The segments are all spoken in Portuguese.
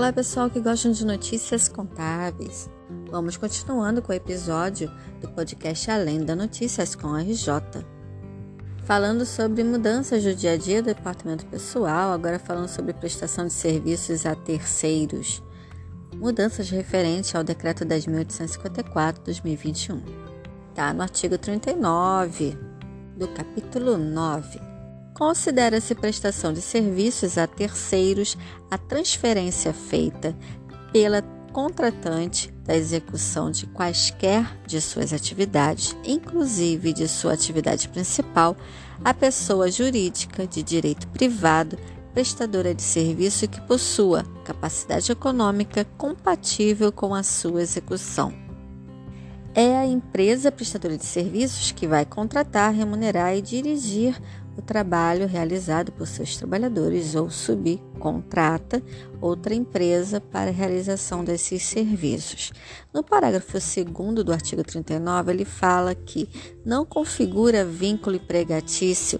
Olá, pessoal que gostam de notícias contábeis. Vamos continuando com o episódio do podcast Além da Notícias com RJ. Falando sobre mudanças do dia a dia do departamento pessoal, agora falando sobre prestação de serviços a terceiros. Mudanças referentes ao decreto 10.854/2021. Tá no artigo 39 do capítulo 9 Considera-se prestação de serviços a terceiros a transferência feita pela contratante da execução de quaisquer de suas atividades, inclusive de sua atividade principal, a pessoa jurídica de direito privado prestadora de serviço que possua capacidade econômica compatível com a sua execução. É a empresa prestadora de serviços que vai contratar, remunerar e dirigir o trabalho realizado por seus trabalhadores ou subcontrata outra empresa para a realização desses serviços. No parágrafo 2 do artigo 39, ele fala que não configura vínculo empregatício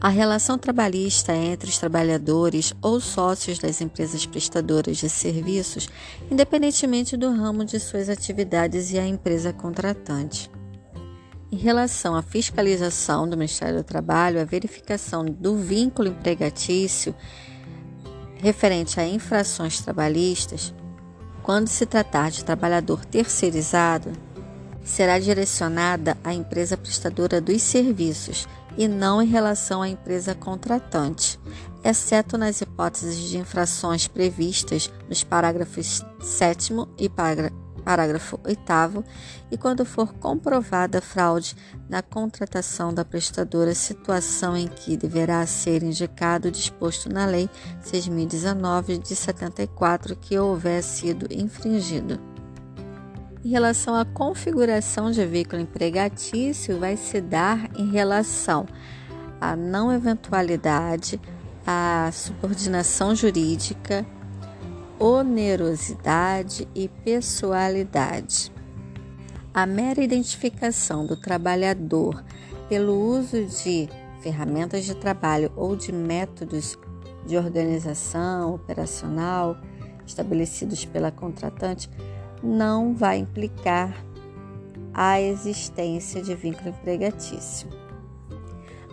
a relação trabalhista entre os trabalhadores ou sócios das empresas prestadoras de serviços, independentemente do ramo de suas atividades e a empresa contratante. Em relação à fiscalização do Ministério do Trabalho, a verificação do vínculo empregatício referente a infrações trabalhistas, quando se tratar de trabalhador terceirizado, será direcionada à empresa prestadora dos serviços e não em relação à empresa contratante, exceto nas hipóteses de infrações previstas nos parágrafos 7 e parágrafo Parágrafo 8 e quando for comprovada fraude na contratação da prestadora, situação em que deverá ser indicado o disposto na Lei 6019 de 74 que houver sido infringido. Em relação à configuração de veículo empregatício, vai se dar em relação à não eventualidade, à subordinação jurídica, onerosidade e pessoalidade. A mera identificação do trabalhador pelo uso de ferramentas de trabalho ou de métodos de organização operacional estabelecidos pela contratante não vai implicar a existência de vínculo empregatício.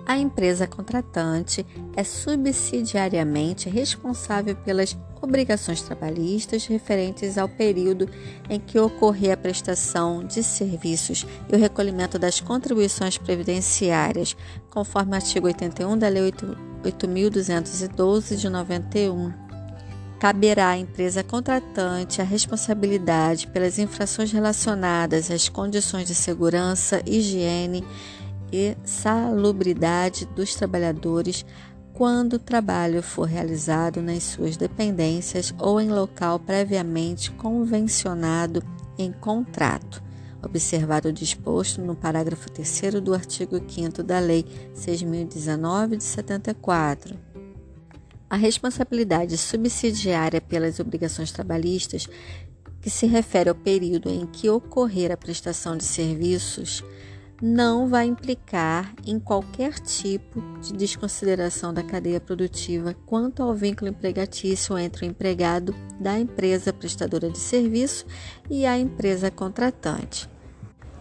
A empresa contratante é subsidiariamente responsável pelas obrigações trabalhistas referentes ao período em que ocorrer a prestação de serviços e o recolhimento das contribuições previdenciárias, conforme o artigo 81 da Lei 8.212 de 91. Caberá à empresa contratante a responsabilidade pelas infrações relacionadas às condições de segurança, higiene e salubridade dos trabalhadores quando o trabalho for realizado nas suas dependências ou em local previamente convencionado em contrato, observado o disposto no parágrafo 3 do artigo 5 da Lei 6019 de 74. A responsabilidade subsidiária pelas obrigações trabalhistas, que se refere ao período em que ocorrer a prestação de serviços, não vai implicar em qualquer tipo de desconsideração da cadeia produtiva quanto ao vínculo empregatício entre o empregado da empresa prestadora de serviço e a empresa contratante.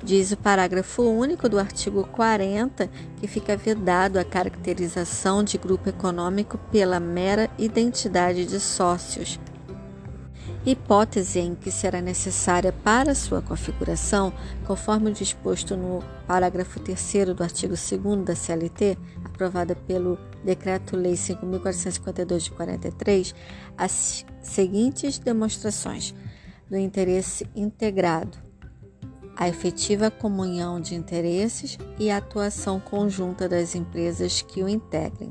Diz o parágrafo único do artigo 40 que fica vedado a caracterização de grupo econômico pela mera identidade de sócios hipótese em que será necessária para sua configuração, conforme disposto no parágrafo 3 do artigo 2 da CLT, aprovada pelo Decreto-Lei 5.452 de 43, as seguintes demonstrações do interesse integrado, a efetiva comunhão de interesses e a atuação conjunta das empresas que o integrem.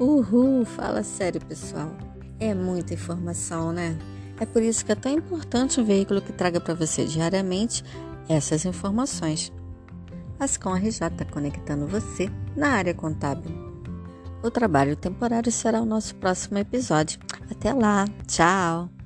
Uhul, fala sério, pessoal. É muita informação, né? É por isso que é tão importante um veículo que traga para você diariamente essas informações. A Ascom RJ está conectando você na área contábil. O trabalho temporário será o nosso próximo episódio. Até lá, tchau!